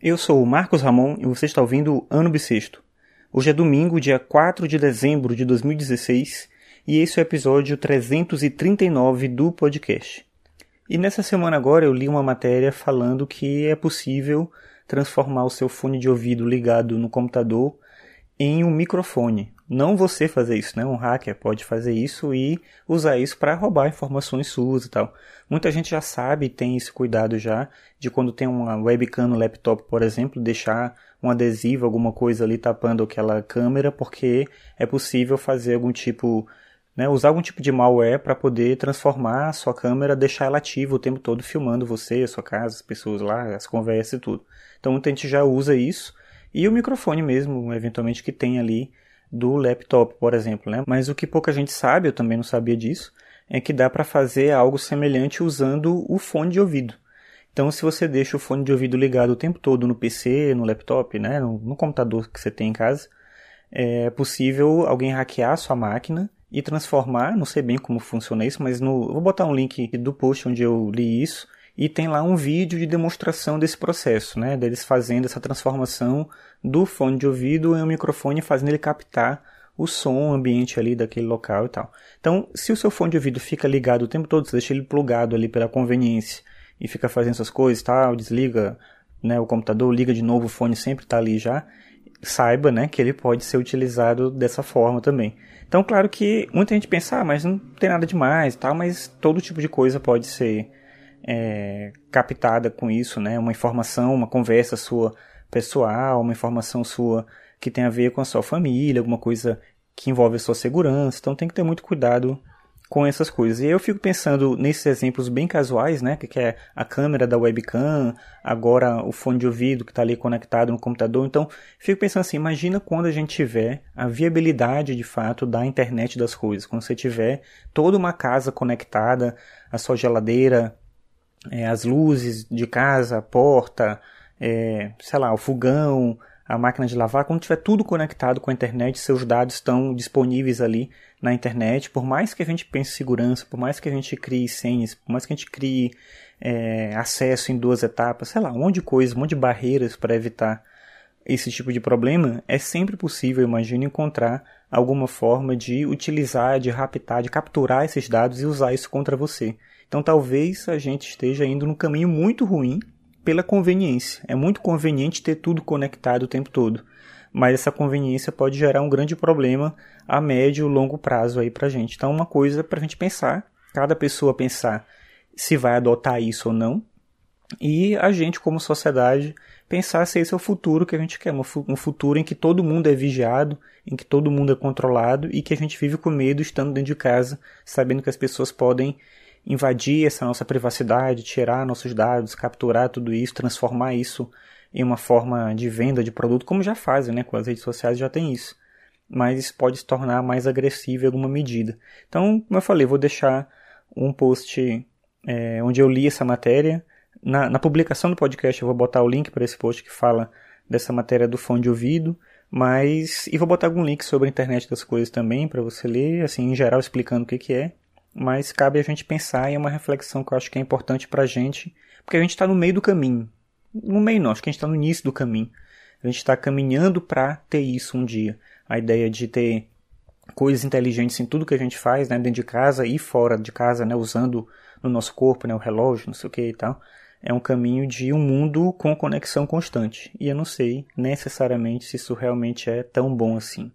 Eu sou o Marcos Ramon e você está ouvindo o Ano Bissexto. Hoje é domingo, dia 4 de dezembro de 2016, e esse é o episódio 339 do podcast. E nessa semana agora eu li uma matéria falando que é possível transformar o seu fone de ouvido ligado no computador em um microfone. Não você fazer isso, né? Um hacker pode fazer isso e usar isso para roubar informações suas e tal. Muita gente já sabe, tem esse cuidado já, de quando tem uma webcam no laptop, por exemplo, deixar um adesivo, alguma coisa ali tapando aquela câmera, porque é possível fazer algum tipo, né, usar algum tipo de malware para poder transformar a sua câmera, deixar ela ativa o tempo todo filmando você, a sua casa, as pessoas lá, as conversas e tudo. Então muita gente já usa isso e o microfone mesmo, eventualmente, que tem ali do laptop, por exemplo. Né? Mas o que pouca gente sabe, eu também não sabia disso, é que dá para fazer algo semelhante usando o fone de ouvido. Então, se você deixa o fone de ouvido ligado o tempo todo no PC, no laptop, né, no, no computador que você tem em casa, é possível alguém hackear a sua máquina e transformar, não sei bem como funciona isso, mas no, vou botar um link do post onde eu li isso, e tem lá um vídeo de demonstração desse processo, né, deles fazendo essa transformação do fone de ouvido em um microfone, fazendo ele captar o som ambiente ali daquele local e tal. Então, se o seu fone de ouvido fica ligado o tempo todo, você deixa ele plugado ali pela conveniência e fica fazendo essas coisas, tal, desliga né, o computador, liga de novo, o fone sempre está ali já, saiba né, que ele pode ser utilizado dessa forma também. Então, claro que muita gente pensa, ah, mas não tem nada demais, tal, mas todo tipo de coisa pode ser é, captada com isso, né? Uma informação, uma conversa sua pessoal, uma informação sua que tem a ver com a sua família, alguma coisa que envolve a sua segurança. Então tem que ter muito cuidado com essas coisas. E eu fico pensando nesses exemplos bem casuais, né? Que é a câmera da webcam, agora o fone de ouvido que está ali conectado no computador. Então, fico pensando assim, imagina quando a gente tiver a viabilidade de fato da internet das coisas. Quando você tiver toda uma casa conectada, a sua geladeira, é, as luzes de casa, a porta, é, sei lá, o fogão, a máquina de lavar, quando tiver tudo conectado com a internet, seus dados estão disponíveis ali na internet, por mais que a gente pense em segurança, por mais que a gente crie senhas, por mais que a gente crie é, acesso em duas etapas, sei lá, um monte de coisas, um monte de barreiras para evitar esse tipo de problema, é sempre possível, imagino, encontrar alguma forma de utilizar, de raptar, de capturar esses dados e usar isso contra você. Então talvez a gente esteja indo num caminho muito ruim pela conveniência. É muito conveniente ter tudo conectado o tempo todo. Mas essa conveniência pode gerar um grande problema a médio e longo prazo aí pra gente. Então, uma coisa para a gente pensar, cada pessoa pensar se vai adotar isso ou não, e a gente, como sociedade, pensar se esse é o futuro que a gente quer. Um futuro em que todo mundo é vigiado, em que todo mundo é controlado e que a gente vive com medo estando dentro de casa, sabendo que as pessoas podem invadir essa nossa privacidade, tirar nossos dados, capturar tudo isso, transformar isso em uma forma de venda de produto, como já fazem, né? Com as redes sociais já tem isso. Mas isso pode se tornar mais agressivo em alguma medida. Então, como eu falei, vou deixar um post é, onde eu li essa matéria. Na, na publicação do podcast eu vou botar o link para esse post que fala dessa matéria do fone de ouvido, mas e vou botar algum link sobre a internet das coisas também para você ler, assim, em geral explicando o que que é mas cabe a gente pensar e é uma reflexão que eu acho que é importante para a gente, porque a gente está no meio do caminho. No meio não, acho que a gente está no início do caminho. A gente está caminhando para ter isso um dia. A ideia de ter coisas inteligentes em tudo que a gente faz, né, dentro de casa e fora de casa, né, usando no nosso corpo, né, o relógio, não sei o que e tal, é um caminho de um mundo com conexão constante. E eu não sei necessariamente se isso realmente é tão bom assim.